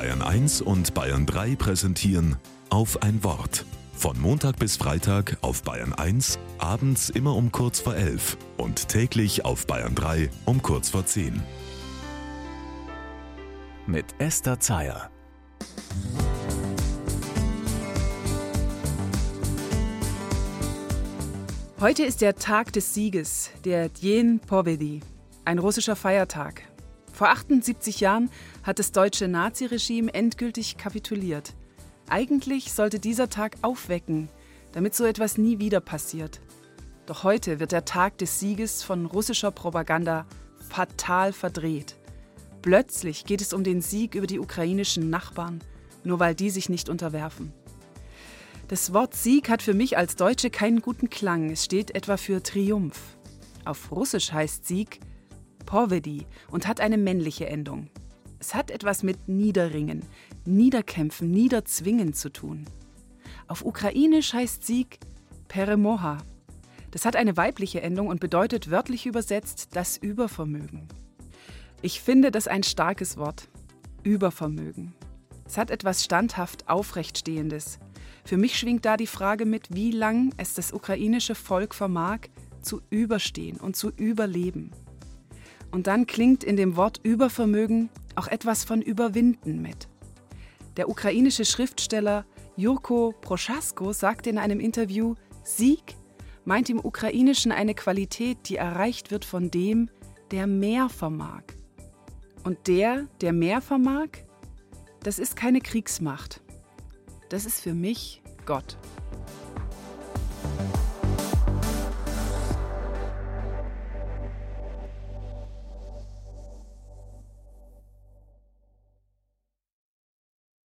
Bayern 1 und Bayern 3 präsentieren auf ein Wort. Von Montag bis Freitag auf Bayern 1, abends immer um kurz vor 11 und täglich auf Bayern 3 um kurz vor 10. Mit Esther Zeyer. Heute ist der Tag des Sieges, der Dien Povedi, ein russischer Feiertag. Vor 78 Jahren hat das deutsche Naziregime endgültig kapituliert. Eigentlich sollte dieser Tag aufwecken, damit so etwas nie wieder passiert. Doch heute wird der Tag des Sieges von russischer Propaganda fatal verdreht. Plötzlich geht es um den Sieg über die ukrainischen Nachbarn, nur weil die sich nicht unterwerfen. Das Wort Sieg hat für mich als Deutsche keinen guten Klang. Es steht etwa für Triumph. Auf Russisch heißt Sieg Povedi und hat eine männliche Endung. Es hat etwas mit Niederringen, Niederkämpfen, Niederzwingen zu tun. Auf Ukrainisch heißt Sieg Peremoha. Das hat eine weibliche Endung und bedeutet wörtlich übersetzt das Übervermögen. Ich finde das ein starkes Wort. Übervermögen. Es hat etwas standhaft Aufrechtstehendes. Für mich schwingt da die Frage mit, wie lang es das ukrainische Volk vermag, zu überstehen und zu überleben. Und dann klingt in dem Wort Übervermögen auch etwas von Überwinden mit. Der ukrainische Schriftsteller Jurko Proschasko sagte in einem Interview, Sieg meint im Ukrainischen eine Qualität, die erreicht wird von dem, der mehr vermag. Und der, der mehr vermag, das ist keine Kriegsmacht. Das ist für mich Gott.